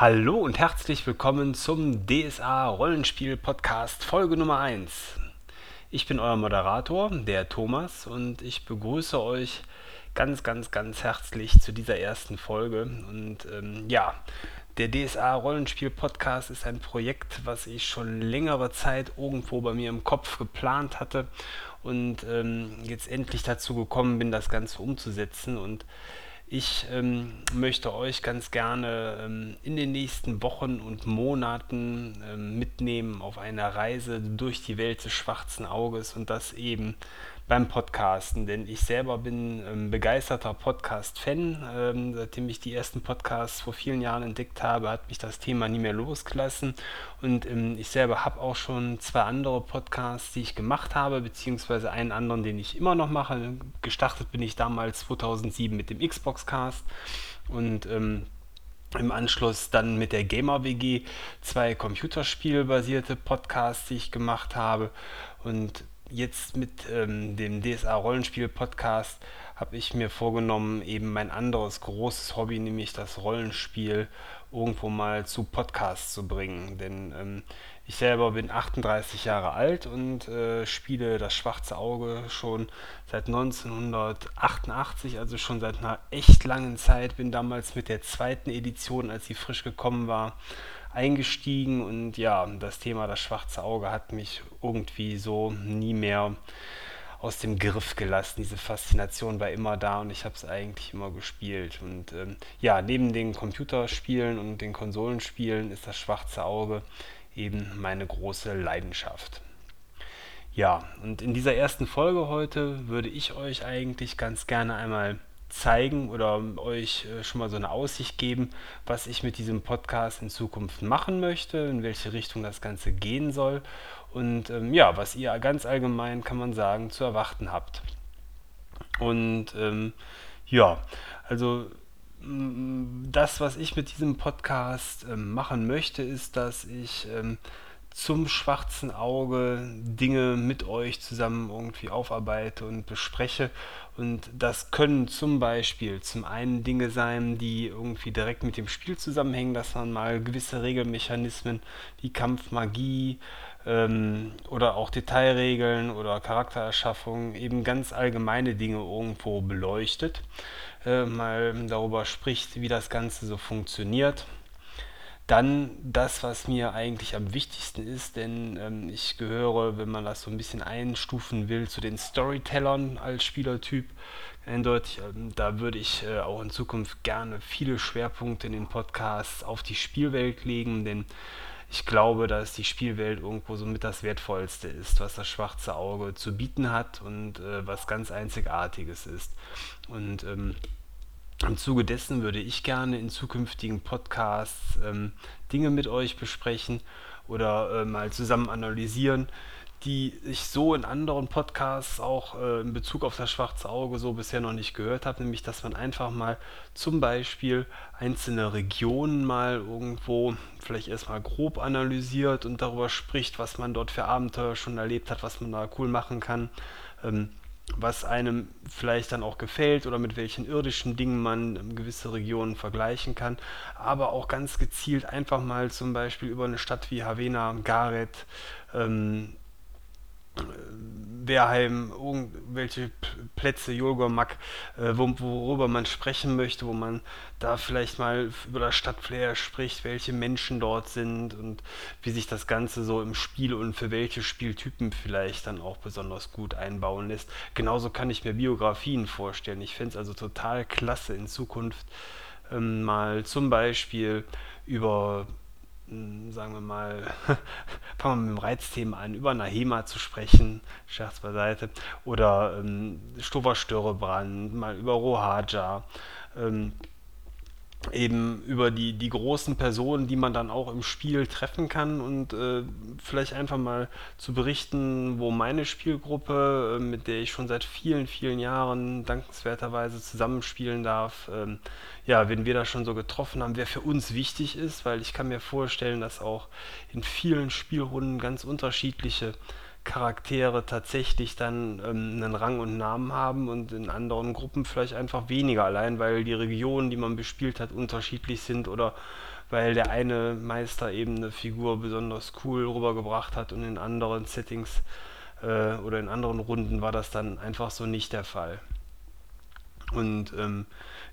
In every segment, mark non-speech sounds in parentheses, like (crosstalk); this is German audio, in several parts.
Hallo und herzlich willkommen zum DSA Rollenspiel Podcast Folge Nummer 1. Ich bin euer Moderator, der Thomas, und ich begrüße euch ganz, ganz, ganz herzlich zu dieser ersten Folge. Und ähm, ja, der DSA Rollenspiel Podcast ist ein Projekt, was ich schon längere Zeit irgendwo bei mir im Kopf geplant hatte und ähm, jetzt endlich dazu gekommen bin, das Ganze umzusetzen. Und ich ähm, möchte euch ganz gerne ähm, in den nächsten Wochen und Monaten ähm, mitnehmen auf eine Reise durch die Welt des schwarzen Auges und das eben beim Podcasten, denn ich selber bin ähm, begeisterter Podcast-Fan. Ähm, seitdem ich die ersten Podcasts vor vielen Jahren entdeckt habe, hat mich das Thema nie mehr losgelassen. Und ähm, ich selber habe auch schon zwei andere Podcasts, die ich gemacht habe, beziehungsweise einen anderen, den ich immer noch mache. Gestartet bin ich damals 2007 mit dem Xbox-Cast und ähm, im Anschluss dann mit der Gamer WG zwei computerspielbasierte Podcasts, die ich gemacht habe. Und jetzt mit ähm, dem DSA Rollenspiel Podcast habe ich mir vorgenommen, eben mein anderes großes Hobby, nämlich das Rollenspiel, irgendwo mal zu Podcasts zu bringen. Denn ähm, ich selber bin 38 Jahre alt und äh, spiele das schwarze Auge schon seit 1988, also schon seit einer echt langen Zeit. Bin damals mit der zweiten Edition, als sie frisch gekommen war, eingestiegen und ja, das Thema das schwarze Auge hat mich irgendwie so nie mehr aus dem Griff gelassen. Diese Faszination war immer da und ich habe es eigentlich immer gespielt. Und ähm, ja, neben den Computerspielen und den Konsolenspielen ist das schwarze Auge eben meine große Leidenschaft. Ja, und in dieser ersten Folge heute würde ich euch eigentlich ganz gerne einmal zeigen oder euch äh, schon mal so eine Aussicht geben, was ich mit diesem Podcast in Zukunft machen möchte, in welche Richtung das Ganze gehen soll und ähm, ja, was ihr ganz allgemein, kann man sagen, zu erwarten habt. Und ähm, ja, also das, was ich mit diesem Podcast ähm, machen möchte, ist, dass ich ähm, zum schwarzen Auge Dinge mit euch zusammen irgendwie aufarbeite und bespreche. Und das können zum Beispiel zum einen Dinge sein, die irgendwie direkt mit dem Spiel zusammenhängen, dass man mal gewisse Regelmechanismen, die Kampfmagie ähm, oder auch Detailregeln oder Charaktererschaffung, eben ganz allgemeine Dinge irgendwo beleuchtet, äh, mal darüber spricht, wie das Ganze so funktioniert dann das, was mir eigentlich am wichtigsten ist, denn ähm, ich gehöre, wenn man das so ein bisschen einstufen will, zu den Storytellern als Spielertyp. Eindeutig, ähm, da würde ich äh, auch in Zukunft gerne viele Schwerpunkte in den Podcasts auf die Spielwelt legen, denn ich glaube, dass die Spielwelt irgendwo somit das Wertvollste ist, was das schwarze Auge zu bieten hat und äh, was ganz Einzigartiges ist. Und ähm, im Zuge dessen würde ich gerne in zukünftigen Podcasts ähm, Dinge mit euch besprechen oder äh, mal zusammen analysieren, die ich so in anderen Podcasts auch äh, in Bezug auf das schwarze Auge so bisher noch nicht gehört habe, nämlich dass man einfach mal zum Beispiel einzelne Regionen mal irgendwo vielleicht erstmal grob analysiert und darüber spricht, was man dort für Abenteuer schon erlebt hat, was man da cool machen kann. Ähm, was einem vielleicht dann auch gefällt oder mit welchen irdischen Dingen man gewisse Regionen vergleichen kann, aber auch ganz gezielt einfach mal zum Beispiel über eine Stadt wie Havena, Gareth, ähm, Wehrheim, irgendwelche Plätze, Jolgormak, äh, worüber man sprechen möchte, wo man da vielleicht mal über das Stadtflair spricht, welche Menschen dort sind und wie sich das Ganze so im Spiel und für welche Spieltypen vielleicht dann auch besonders gut einbauen lässt. Genauso kann ich mir Biografien vorstellen. Ich fände es also total klasse in Zukunft ähm, mal zum Beispiel über sagen wir mal, (laughs) fangen wir mit dem Reizthema an, über Nahema zu sprechen, Scherz beiseite, oder ähm, Stover Störebrand, mal über Rohaja, ähm, eben über die, die großen Personen, die man dann auch im Spiel treffen kann und äh, vielleicht einfach mal zu berichten, wo meine Spielgruppe, äh, mit der ich schon seit vielen, vielen Jahren dankenswerterweise zusammenspielen darf, ähm, ja, wenn wir das schon so getroffen haben, wer für uns wichtig ist, weil ich kann mir vorstellen, dass auch in vielen Spielrunden ganz unterschiedliche Charaktere tatsächlich dann ähm, einen Rang und Namen haben und in anderen Gruppen vielleicht einfach weniger, allein weil die Regionen, die man bespielt hat, unterschiedlich sind oder weil der eine Meister eben eine Figur besonders cool rübergebracht hat und in anderen Settings äh, oder in anderen Runden war das dann einfach so nicht der Fall. Und ähm,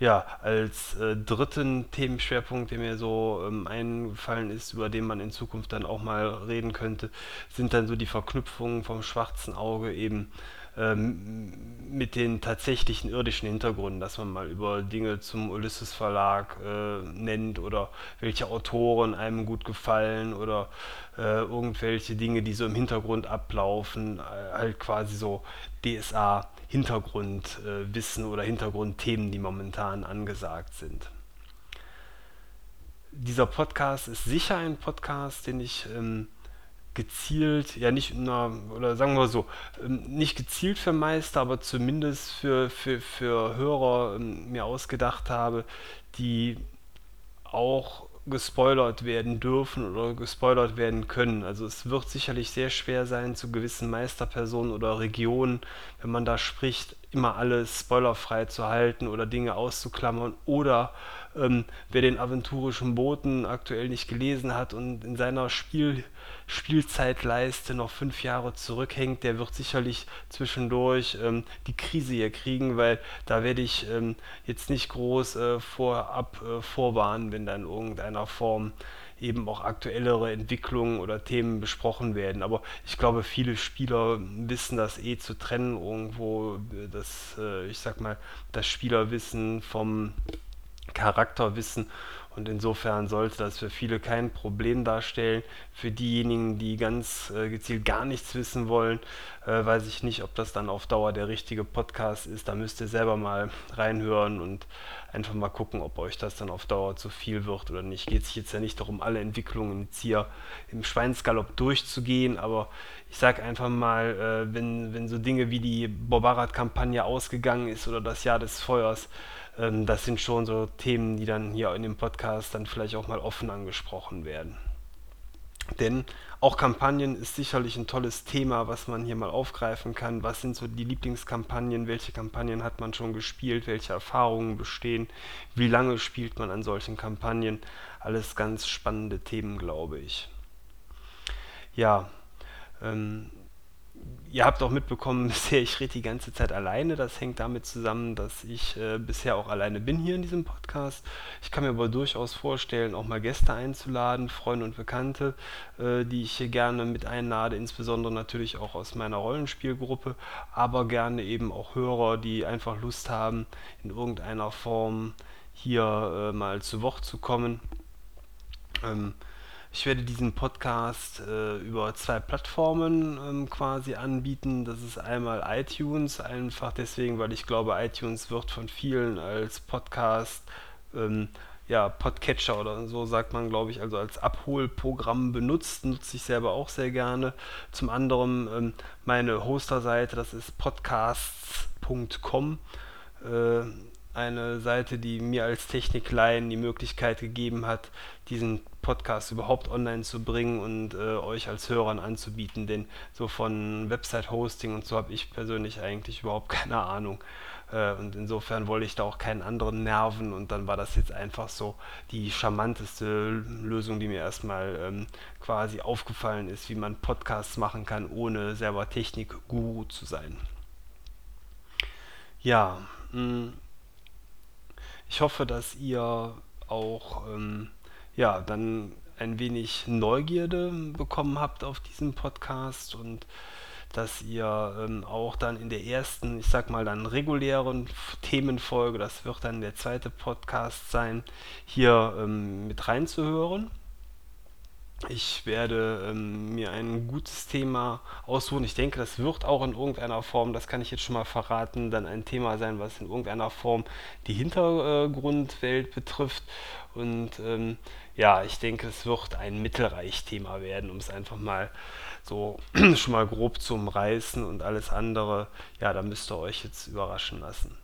ja, als äh, dritten Themenschwerpunkt, der mir so ähm, eingefallen ist, über den man in Zukunft dann auch mal reden könnte, sind dann so die Verknüpfungen vom schwarzen Auge eben ähm, mit den tatsächlichen irdischen Hintergründen, dass man mal über Dinge zum Ulysses Verlag äh, nennt oder welche Autoren einem gut gefallen oder äh, irgendwelche Dinge, die so im Hintergrund ablaufen, äh, halt quasi so DSA Hintergrundwissen oder Hintergrundthemen, die momentan angesagt sind. Dieser Podcast ist sicher ein Podcast, den ich ähm, gezielt, ja nicht, na, oder sagen wir so, ähm, nicht gezielt für Meister, aber zumindest für, für, für Hörer ähm, mir ausgedacht habe, die auch gespoilert werden dürfen oder gespoilert werden können. Also es wird sicherlich sehr schwer sein, zu gewissen Meisterpersonen oder Regionen, wenn man da spricht, immer alles spoilerfrei zu halten oder Dinge auszuklammern oder ähm, wer den aventurischen Boten aktuell nicht gelesen hat und in seiner Spiel Spielzeitleiste noch fünf Jahre zurückhängt, der wird sicherlich zwischendurch ähm, die Krise hier kriegen, weil da werde ich ähm, jetzt nicht groß äh, vorab äh, vorwarnen, wenn da in irgendeiner Form eben auch aktuellere Entwicklungen oder Themen besprochen werden. Aber ich glaube, viele Spieler wissen das eh zu trennen, irgendwo äh, das, äh, ich sag mal, das Spielerwissen vom Charakterwissen und insofern sollte das für viele kein Problem darstellen. Für diejenigen, die ganz äh, gezielt gar nichts wissen wollen, äh, weiß ich nicht, ob das dann auf Dauer der richtige Podcast ist. Da müsst ihr selber mal reinhören und einfach mal gucken, ob euch das dann auf Dauer zu viel wird oder nicht. Geht sich jetzt ja nicht darum, alle Entwicklungen jetzt hier im Schweinsgalopp durchzugehen, aber ich sage einfach mal, äh, wenn, wenn so Dinge wie die Bobarat-Kampagne ausgegangen ist oder das Jahr des Feuers, ähm, das sind schon so Themen, die dann hier in dem Podcast dann vielleicht auch mal offen angesprochen werden. Denn auch Kampagnen ist sicherlich ein tolles Thema, was man hier mal aufgreifen kann. Was sind so die Lieblingskampagnen? Welche Kampagnen hat man schon gespielt? Welche Erfahrungen bestehen? Wie lange spielt man an solchen Kampagnen? Alles ganz spannende Themen, glaube ich. Ja, ähm, ihr habt auch mitbekommen, (laughs) bisher ich rede die ganze Zeit alleine. Das hängt damit zusammen, dass ich äh, bisher auch alleine bin hier in diesem Podcast. Ich kann mir aber durchaus vorstellen, auch mal Gäste einzuladen, Freunde und Bekannte, äh, die ich hier gerne mit einlade, insbesondere natürlich auch aus meiner Rollenspielgruppe, aber gerne eben auch Hörer, die einfach Lust haben, in irgendeiner Form hier äh, mal zu Wort zu kommen. Ähm, ich werde diesen Podcast äh, über zwei Plattformen ähm, quasi anbieten. Das ist einmal iTunes, einfach deswegen, weil ich glaube, iTunes wird von vielen als Podcast, ähm, ja, Podcatcher oder so sagt man, glaube ich, also als Abholprogramm benutzt, nutze ich selber auch sehr gerne. Zum anderen ähm, meine Hosterseite, das ist podcasts.com. Äh, eine Seite, die mir als Techniklein die Möglichkeit gegeben hat, diesen Podcast überhaupt online zu bringen und äh, euch als Hörern anzubieten. Denn so von Website-Hosting und so habe ich persönlich eigentlich überhaupt (laughs) keine Ahnung. Äh, und insofern wollte ich da auch keinen anderen nerven und dann war das jetzt einfach so die charmanteste Lösung, die mir erstmal ähm, quasi aufgefallen ist, wie man Podcasts machen kann, ohne selber Technik-Guru zu sein. Ja, mh, mm, ich hoffe, dass ihr auch ähm, ja, dann ein wenig Neugierde bekommen habt auf diesen Podcast und dass ihr ähm, auch dann in der ersten, ich sag mal dann regulären Themenfolge, das wird dann der zweite Podcast sein, hier ähm, mit reinzuhören. Ich werde ähm, mir ein gutes Thema aussuchen. Ich denke, das wird auch in irgendeiner Form, das kann ich jetzt schon mal verraten, dann ein Thema sein, was in irgendeiner Form die Hintergrundwelt betrifft. Und ähm, ja, ich denke, es wird ein Mittelreich-Thema werden, um es einfach mal so (clears throat) schon mal grob zu umreißen und alles andere, ja, da müsst ihr euch jetzt überraschen lassen.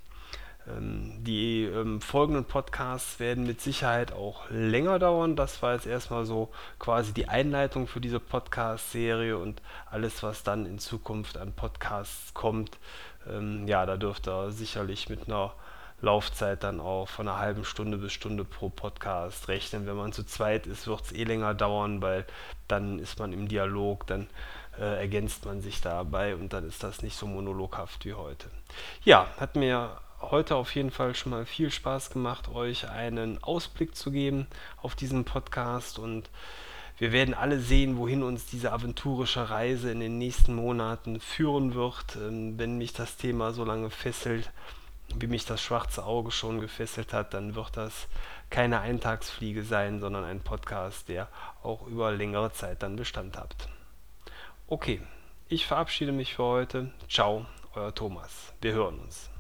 Ähm, die ähm, folgenden Podcasts werden mit Sicherheit auch länger dauern. Das war jetzt erstmal so quasi die Einleitung für diese Podcast-Serie und alles, was dann in Zukunft an Podcasts kommt. Ähm, ja, da dürft ihr sicherlich mit einer Laufzeit dann auch von einer halben Stunde bis Stunde pro Podcast rechnen. Wenn man zu zweit ist, wird es eh länger dauern, weil dann ist man im Dialog, dann äh, ergänzt man sich dabei und dann ist das nicht so monologhaft wie heute. Ja, hat mir heute auf jeden Fall schon mal viel Spaß gemacht, euch einen Ausblick zu geben auf diesen Podcast und wir werden alle sehen, wohin uns diese aventurische Reise in den nächsten Monaten führen wird, ähm, wenn mich das Thema so lange fesselt, wie mich das schwarze Auge schon gefesselt hat, dann wird das keine Eintagsfliege sein, sondern ein Podcast, der auch über längere Zeit dann Bestand hat. Okay, ich verabschiede mich für heute. Ciao, euer Thomas. Wir hören uns.